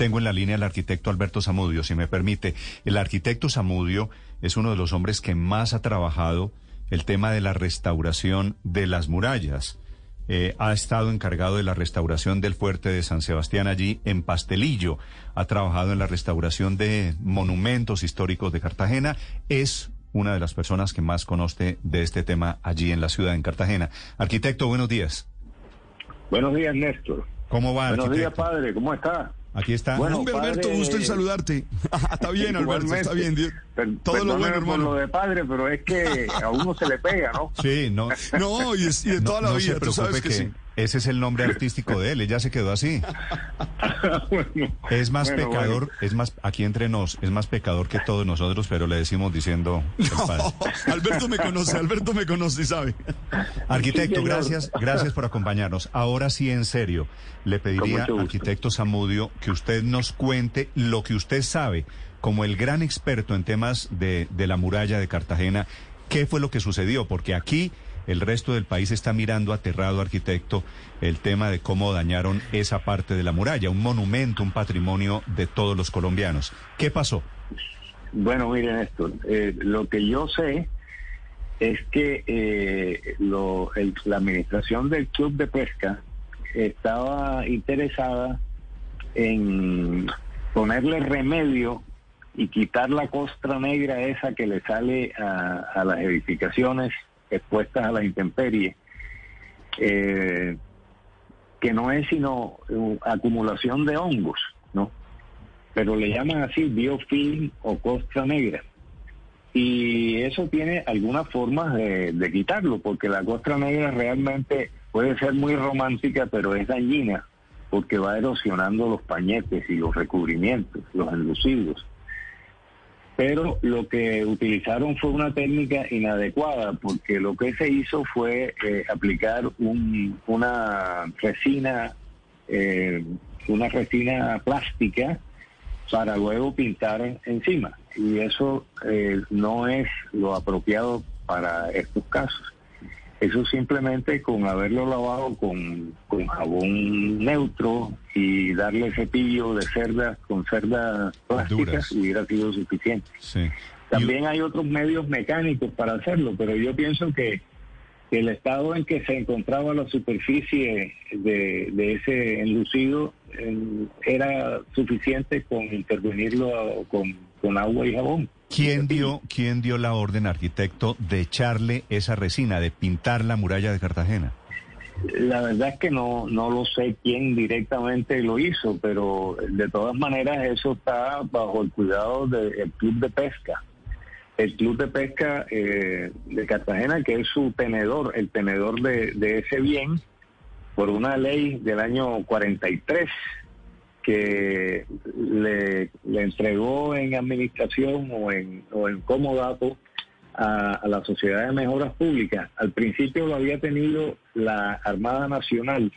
Tengo en la línea al arquitecto Alberto Zamudio, si me permite. El arquitecto Zamudio es uno de los hombres que más ha trabajado el tema de la restauración de las murallas. Eh, ha estado encargado de la restauración del fuerte de San Sebastián allí en Pastelillo. Ha trabajado en la restauración de monumentos históricos de Cartagena. Es una de las personas que más conoce de este tema allí en la ciudad, en Cartagena. Arquitecto, buenos días. Buenos días, Néstor. ¿Cómo va? Buenos días, padre. ¿Cómo está? Aquí está. Bueno, Alberto, gusto en saludarte. está bien, Alberto, está bien. Todo lo bueno, hermano. lo de padre, pero es que a uno se le pega, ¿no? Sí, no. No, y, de toda la vida, tú sabes que, sí. Ese es el nombre artístico de él, ya se quedó así. es más pecador, es más, aquí entre nos, es más pecador que todos nosotros, pero le decimos diciendo. Alberto me conoce, Alberto me conoce y sabe. Arquitecto, gracias, gracias por acompañarnos. Ahora sí, en serio, le pediría, arquitecto Zamudio, que usted nos cuente lo que usted sabe como el gran experto en temas de, de la muralla de Cartagena, qué fue lo que sucedió, porque aquí el resto del país está mirando aterrado, arquitecto, el tema de cómo dañaron esa parte de la muralla, un monumento, un patrimonio de todos los colombianos. ¿Qué pasó? Bueno, miren esto, eh, lo que yo sé es que eh, la administración del Club de Pesca estaba interesada en ponerle remedio y quitar la costra negra esa que le sale a las edificaciones expuestas a la intemperie, eh, que no es sino uh, acumulación de hongos, ¿no? Pero le llaman así biofilm o costra negra. Y eso tiene algunas formas de, de quitarlo, porque la costra negra realmente puede ser muy romántica, pero es dañina, porque va erosionando los pañetes y los recubrimientos, los enlucidos pero lo que utilizaron fue una técnica inadecuada porque lo que se hizo fue eh, aplicar una resina eh, una resina plástica para luego pintar encima. Y eso eh, no es lo apropiado para estos casos eso simplemente con haberlo lavado con, jabón neutro y darle cepillo de cerdas con cerdas plásticas hubiera sido suficiente. También hay otros medios mecánicos para hacerlo, pero yo pienso que el estado en que se encontraba la superficie de, ese enlucido era suficiente con intervenirlo con, con agua y jabón. ¿Quién dio, ¿Quién dio la orden, arquitecto, de echarle esa resina, de pintar la muralla de Cartagena? La verdad es que no, no lo sé quién directamente lo hizo, pero de todas maneras eso está bajo el cuidado del Club de Pesca. El Club de Pesca eh, de Cartagena, que es su tenedor, el tenedor de, ese bien, por una ley del año 43, que le, entregó en administración o en, o en comodato a, a, la Sociedad de Mejoras Públicas. Al principio lo había tenido la Armada Nacional,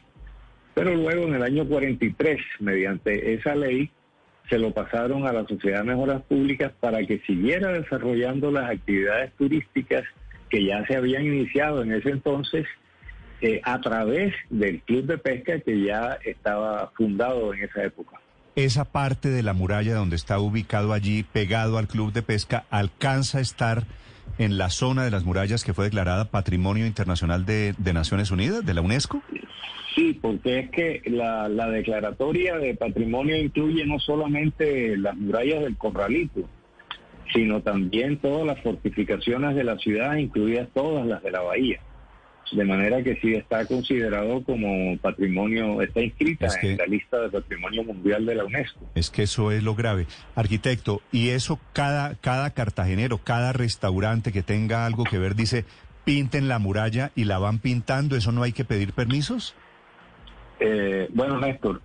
pero luego en el año 43, mediante esa ley, se lo pasaron a la Sociedad de Mejoras Públicas para que siguiera desarrollando las actividades turísticas que ya se habían iniciado en ese entonces eh, a través del club de pesca que ya estaba fundado en esa época. Esa parte de la muralla donde está ubicado allí, pegado al club de pesca, alcanza a estar en la zona de las murallas que fue declarada Patrimonio Internacional de, Naciones Unidas, de la UNESCO? Sí, porque es que la, la, declaratoria de patrimonio incluye no solamente las murallas del Corralito, sino también todas las fortificaciones de la ciudad, incluidas todas las de la bahía de manera que sí está considerado como patrimonio, está inscrita en la lista de patrimonio mundial de la UNESCO. Es que eso es lo grave. Arquitecto, y eso cada, cada cartagenero, cada restaurante que tenga algo que ver dice, pinten la muralla y la van pintando, ¿eso no hay que pedir permisos? Eh, bueno, Néstor,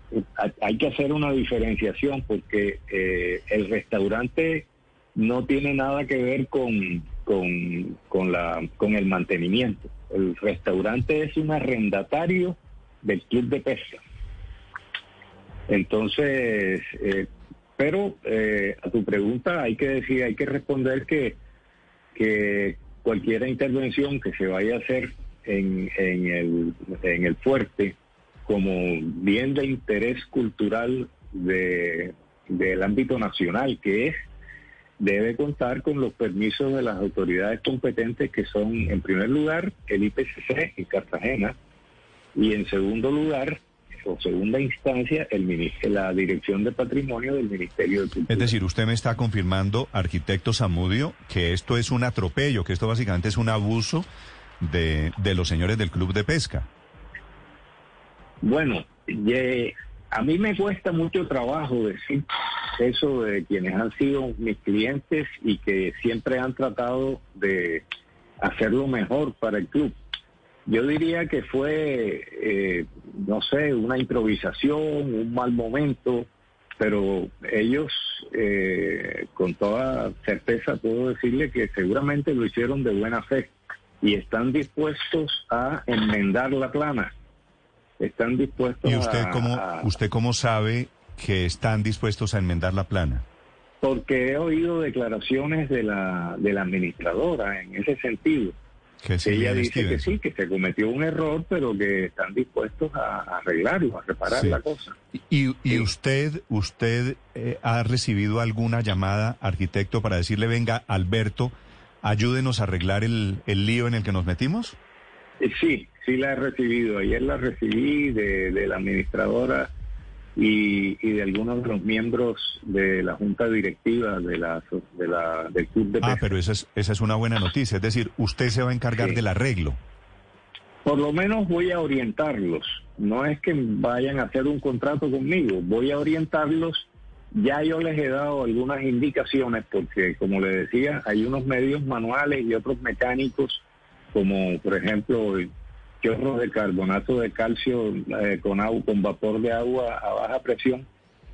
hay que hacer una diferenciación porque eh, el restaurante no tiene nada que ver con, con, con, la, con el mantenimiento. El restaurante es un arrendatario del club de pesca. Entonces, eh, pero eh, a tu pregunta hay que decir, hay que responder que, que cualquier intervención que se vaya a hacer en, en, el, en el fuerte como bien de interés cultural de, del ámbito nacional, que es debe contar con los permisos de las autoridades competentes que son, en primer lugar, el IPCC en Cartagena y en segundo lugar, o segunda instancia, el la Dirección de Patrimonio del Ministerio de Cultura. Es decir, usted me está confirmando, arquitecto Zamudio, que esto es un atropello, que esto básicamente es un abuso de, de los señores del Club de Pesca. Bueno, a mí me cuesta mucho trabajo decir eso de quienes han sido mis clientes y que siempre han tratado de hacerlo mejor para el club. Yo diría que fue, eh, no sé, una improvisación, un mal momento, pero ellos, eh, con toda certeza, puedo decirle que seguramente lo hicieron de buena fe y están dispuestos a enmendar la plana. Están dispuestos ¿Y usted a, cómo, usted cómo sabe que están dispuestos a enmendar la plana? Porque he oído declaraciones de la, de la administradora en ese sentido. Que ella dice que sí, que se cometió un error, pero que están dispuestos a, arreglarlo, a reparar la cosa. ¿Y, y usted, usted eh, ha recibido alguna llamada, arquitecto, para decirle, venga, Alberto, ayúdenos a arreglar el, el lío en el que nos metimos? Eh, sí, sí la he recibido. Ayer la recibí de, de la administradora y, de algunos de los miembros de la junta directiva de la, de la del club de Ah, pero esa es, esa es una buena noticia, es decir, usted se va a encargar del arreglo. Por lo menos voy a orientarlos, no es que vayan a hacer un contrato conmigo, voy a orientarlos. Ya yo les he dado algunas indicaciones porque, como le decía, hay unos medios manuales y otros mecánicos, como por ejemplo chorros de carbonato de calcio eh, con, agua, con vapor de agua a baja presión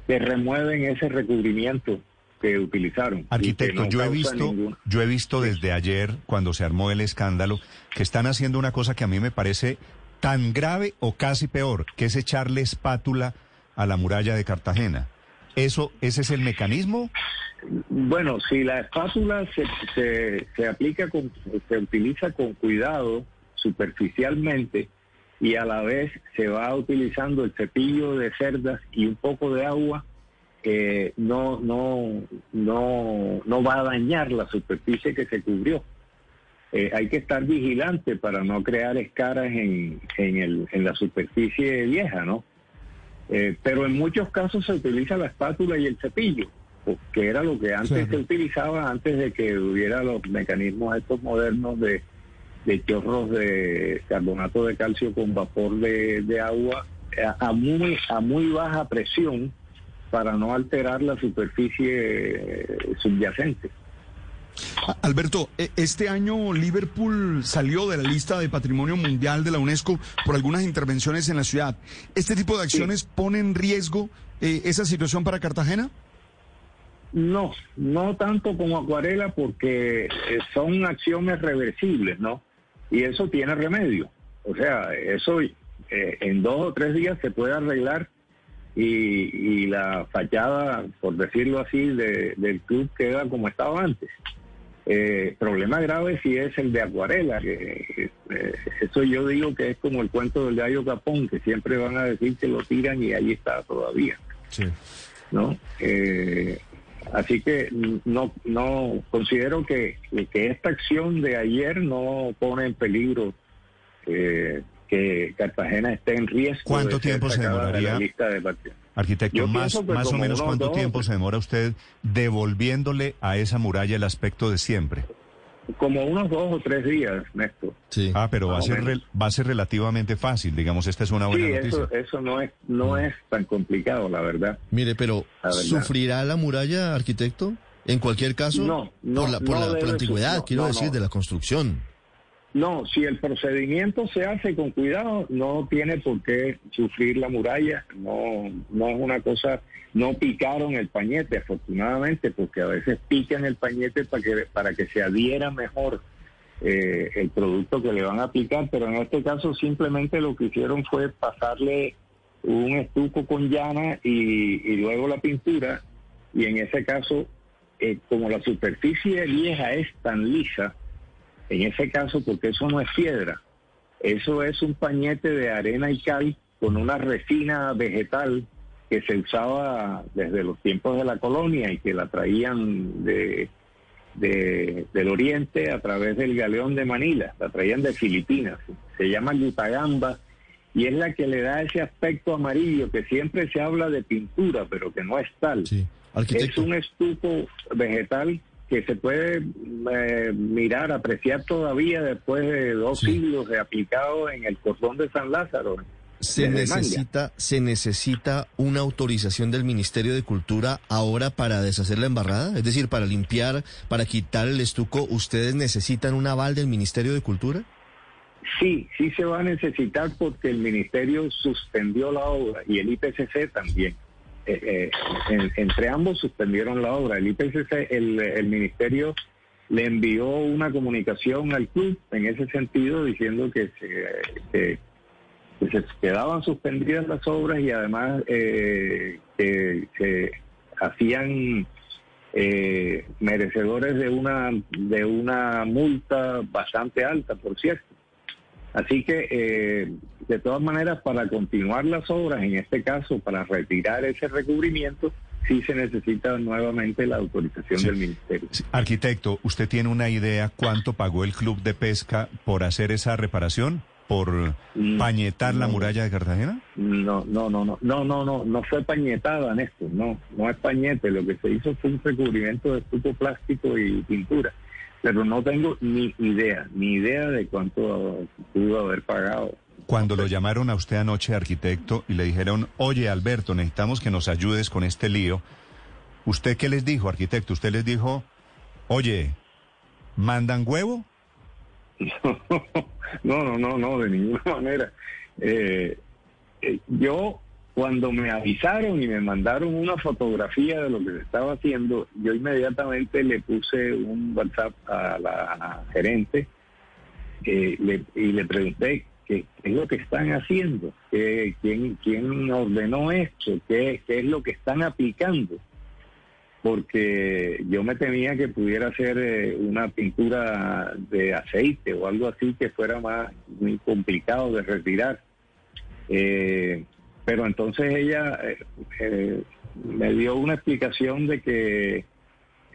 que remueven ese recubrimiento que utilizaron. Arquitecto, yo he visto, yo he visto desde ayer, cuando se armó el escándalo, que están haciendo una cosa que a mí me parece tan grave o casi peor, que es echarle espátula a la muralla de Cartagena. ¿Eso, ese es el mecanismo? Bueno, si la espátula se, se, se aplica, con, se utiliza con cuidado, superficialmente y a la vez se va utilizando el cepillo de cerdas y un poco de agua, eh, no, no, no, no va a dañar la superficie que se cubrió. Eh, hay que estar vigilante para no crear escaras en, en, el, en la superficie vieja, ¿no? Eh, pero en muchos casos se utiliza la espátula y el cepillo, que era lo que antes se utilizaba antes de que hubiera los mecanismos estos modernos de, de chorros de carbonato de calcio con vapor de, agua a, muy, a muy baja presión para no alterar la superficie subyacente. Alberto, e, este año Liverpool salió de la lista de Patrimonio Mundial de la UNESCO por algunas intervenciones en la ciudad. ¿Este tipo de acciones pone en riesgo eh, esa situación para Cartagena? No, no tanto como Acuarela porque eh, son acciones reversibles, ¿no? Y eso tiene remedio. O sea, eso eh, en dos o tres días se puede arreglar y, la fachada, por decirlo así, del club queda como estaba antes. Eh, problema grave si es el de acuarela, que eh, eso yo digo que es como el cuento del gallo capón, que siempre van a decir que lo tiran y ahí está todavía. Sí. ¿No? Así que no, no considero que, que esta acción de ayer no pone en peligro eh, que Cartagena esté en riesgo. ¿Cuánto tiempo se demoraría? Arquitecto, más, más o menos cuánto tiempo se demora usted devolviéndole a esa muralla el aspecto de siempre. Como unos dos o tres días, Néstor. Sí. Ah, pero va a, ser va a ser relativamente fácil, digamos, esta es una buena sí, noticia. Eso, eso no es no mm. es tan complicado, la verdad. Mire, pero ¿sufrirá la muralla, arquitecto? En cualquier caso, no, no por la, por la, antigüedad, quiero decir, de la construcción. No, si el procedimiento se hace con cuidado, no tiene por qué sufrir la muralla, no, no es una cosa, no picaron el pañete, afortunadamente, porque a veces pican el pañete para que, para que se adhiera mejor eh, el producto que le van a aplicar, pero en este caso simplemente lo que hicieron fue pasarle un estuco con llana y, luego la pintura, y en ese caso, eh, como la superficie vieja es tan lisa, en ese caso, porque eso no es piedra, eso es un pañete de arena y cal con una resina vegetal que se usaba desde los tiempos de la colonia y que la traían de, del oriente a través del galeón de Manila, la traían de Filipinas. Se llama gutagamba y es la que le da ese aspecto amarillo que siempre se habla de pintura, pero que no es tal. Es un estuco vegetal que se puede eh, mirar, apreciar todavía después de dos siglos de aplicado en el cordón de San Lázaro. Se necesita, se necesita una autorización del Ministerio de Cultura ahora para deshacer la embarrada, es decir, para limpiar, para quitar el estuco. ¿Ustedes necesitan un aval del Ministerio de Cultura? Sí, sí se va a necesitar porque el Ministerio suspendió la obra y el IPCC también. Eh, eh, entre ambos suspendieron la obra. El IPCC, el, Ministerio le envió una comunicación al club en ese sentido diciendo que se, se quedaban suspendidas las obras y además eh, que se hacían merecedores de una de una multa bastante alta, por cierto. Así que, eh, de todas maneras, para continuar las obras, en este caso, para retirar ese recubrimiento, sí se necesita nuevamente la autorización del Ministerio. Arquitecto, ¿usted tiene una idea cuánto pagó el Club de Pesca por hacer esa reparación? ¿Por mm, pañetar la muralla de Cartagena? No, no, no, no, no, no, no, no fue pañetada, Néstor, no, no es pañete, lo que se hizo fue un recubrimiento de estuco plástico y pintura pero no tengo ni idea, ni idea de cuánto pudo haber pagado. Cuando lo llamaron a usted anoche, arquitecto, y le dijeron, oye, Alberto, necesitamos que nos ayudes con este lío, ¿usted qué les dijo, arquitecto? ¿Usted les dijo, oye, ¿mandan huevo? No, no, no, no, de ninguna manera. Eh, eh, yo cuando me avisaron y me mandaron una fotografía de lo que se estaba haciendo, yo inmediatamente le puse un WhatsApp a la gerente eh, y le pregunté qué, es lo que están haciendo, ¿Qué, quién, quién ordenó esto, ¿Qué, qué es lo que están aplicando porque yo me temía que pudiera ser eh, una pintura de aceite o algo así que fuera más muy complicado de retirar. Eh, pero entonces ella eh, me dio una explicación de que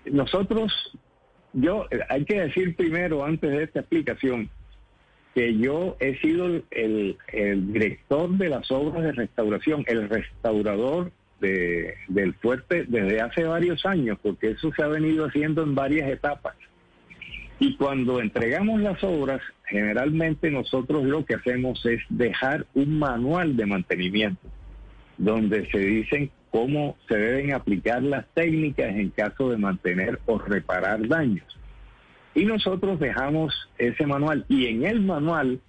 nosotros, yo, hay que decir primero, antes de esta explicación, que yo he sido el, director de las obras de restauración, el restaurador de, del fuerte desde hace varios años, porque eso se ha venido haciendo en varias etapas. Y cuando entregamos las obras, generalmente nosotros lo que hacemos es dejar un manual de mantenimiento, donde se dicen cómo se deben aplicar las técnicas en caso de mantener o reparar daños. Y nosotros dejamos ese manual y en el manual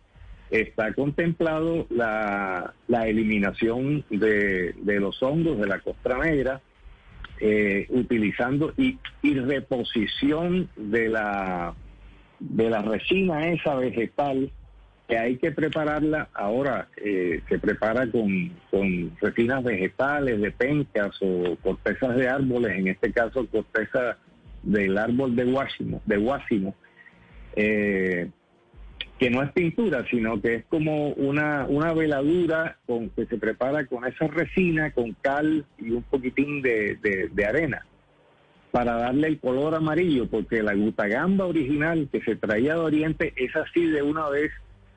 está contemplado la, eliminación de, los hongos de la costra negra, eh, utilizando y, reposición de la, de la resina esa vegetal que hay que prepararla. Ahora eh, se prepara con, con resinas vegetales, de pencas o cortezas de árboles, en este caso corteza del árbol de guásimo, de guásimo eh, que no es pintura, sino que es como una, una veladura con, que se prepara con esa resina, con cal y un poquitín de, de, arena, para darle el color amarillo, porque la gutagamba original que se traía de Oriente es así de una vez,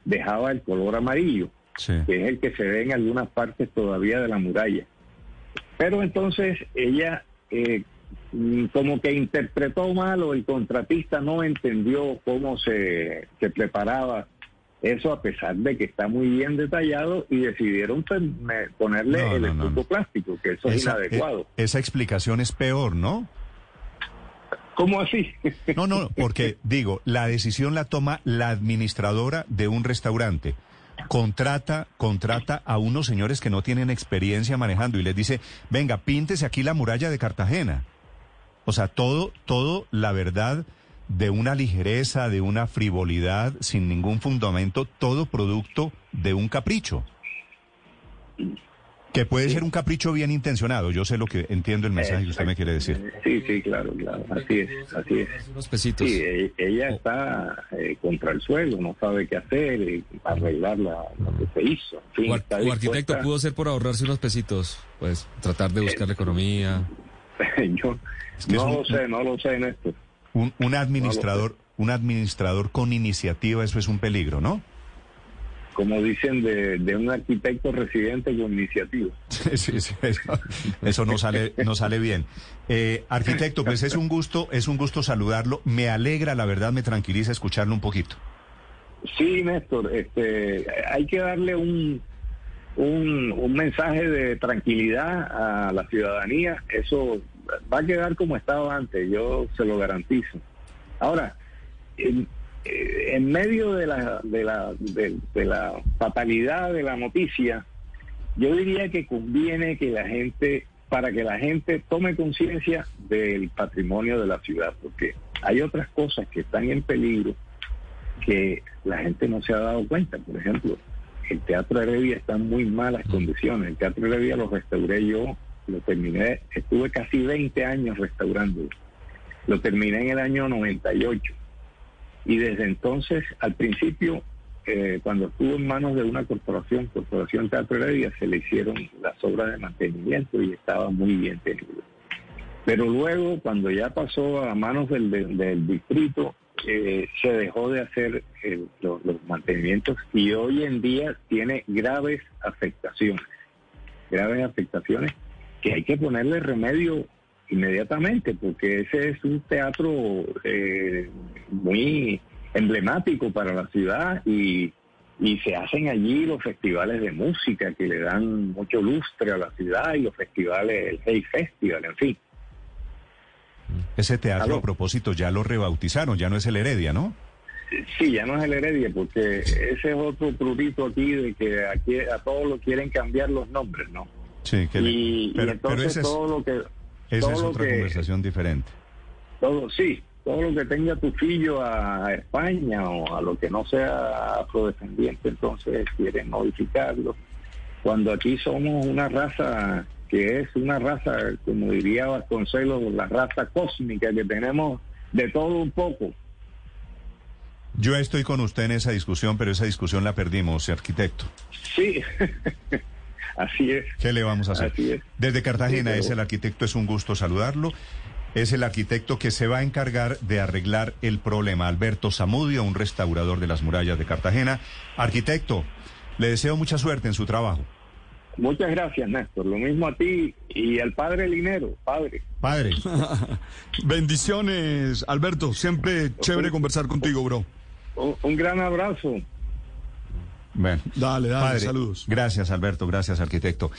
dejaba el color amarillo, que es el que se ve en algunas partes todavía de la muralla. Pero entonces ella eh, como que interpretó mal o el contratista no entendió cómo se, se preparaba eso a pesar de que está muy bien detallado y decidieron ponerle el escudo plástico, que eso es inadecuado. Eh, esa explicación es peor, ¿no? ¿Cómo así? No, no, porque digo, la decisión la toma la administradora de un restaurante. Contrata, contrata a unos señores que no tienen experiencia manejando y les dice, venga, píntese aquí la muralla de Cartagena. O sea, todo, todo, la verdad, de una ligereza, de una frivolidad, sin ningún fundamento, todo producto de un capricho. Que puede ser un capricho bien intencionado. Yo sé lo que entiendo el mensaje que usted me quiere decir. Sí, sí, claro, claro. Así es, así es. Unos pesitos. Sí, e- ella está eh, contra el suelo, no sabe qué hacer, eh, arreglar la- lo que se hizo. En fin, O, ar- está o arquitecto pudo ser por ahorrarse unos pesitos, pues tratar de buscar la economía. Yo Es que no es un- lo sé, no lo sé, Néstor. Un, un administrador, un administrador con iniciativa, eso es un peligro, ¿no? Como dicen de, de un arquitecto residente con iniciativa. Sí, sí, sí, eso, eso no sale, no sale bien. Eh, arquitecto, pues es un gusto, es un gusto saludarlo. Me alegra, la verdad, me tranquiliza escucharlo un poquito. Sí, Néstor, este, hay que darle un, un, un mensaje de tranquilidad a la ciudadanía. Eso va a quedar como estaba antes, yo se lo garantizo. Ahora, en, eh, en medio de la, de, la, de, de la fatalidad de la noticia, yo diría que conviene que la gente, para que la gente tome conciencia del patrimonio de la ciudad, porque hay otras cosas que están en peligro que la gente no se ha dado cuenta. Por ejemplo, el Teatro Heredia está en muy malas condiciones. El Teatro Heredia lo restauré yo, lo terminé, estuve casi 20 años restaurándolo. Lo terminé en el año 98. Y desde entonces, al principio, eh, cuando estuvo en manos de una corporación, Corporación Teatro Heredia, se le hicieron las obras de mantenimiento y estaba muy bien tenido. Pero luego, cuando ya pasó a manos del, del- distrito, eh, se dejó de hacer eh, los mantenimientos y hoy en día tiene graves afectaciones, graves afectaciones que hay que ponerle remedio inmediatamente, porque ese es un teatro eh, muy emblemático para la ciudad y, y se hacen allí los festivales de música que le dan mucho lustre a la ciudad y los festivales, el Hey Festival, en fin. Ese teatro, Aló. a propósito, ya lo rebautizaron, ya no es el Heredia, ¿no? Sí, ya no es el Heredia, porque ese es otro prurito aquí de que aquí a todos lo quieren cambiar los nombres, ¿no? Sí, que le- Y, y pero, entonces pero esa es, todo lo que... esa es otra que- conversación diferente. Todo, sí, todo lo que tenga tu fillo a, a España o a lo que no sea afrodescendiente, entonces quieren modificarlo. Cuando aquí somos una raza que es una raza, como diría Vasconcelos, la raza cósmica, que tenemos de todo un poco. Yo estoy con usted en esa discusión, pero esa discusión la perdimos, arquitecto. Sí, así es. ¿Qué le vamos a hacer? Así es. Desde Cartagena Sí, pero- es el arquitecto, es un gusto saludarlo. Es el arquitecto que se va a encargar de arreglar el problema. Alberto Zamudio, un restaurador de las murallas de Cartagena. Arquitecto, le deseo mucha suerte en su trabajo. Muchas gracias, Néstor. Lo mismo a ti y al padre Linero, padre. Padre, Bendiciones, Alberto. Siempre chévere conversar contigo, bro. Un, un gran abrazo. Bueno. Dale, dale, Padre, saludos. Gracias, Alberto. Gracias, arquitecto.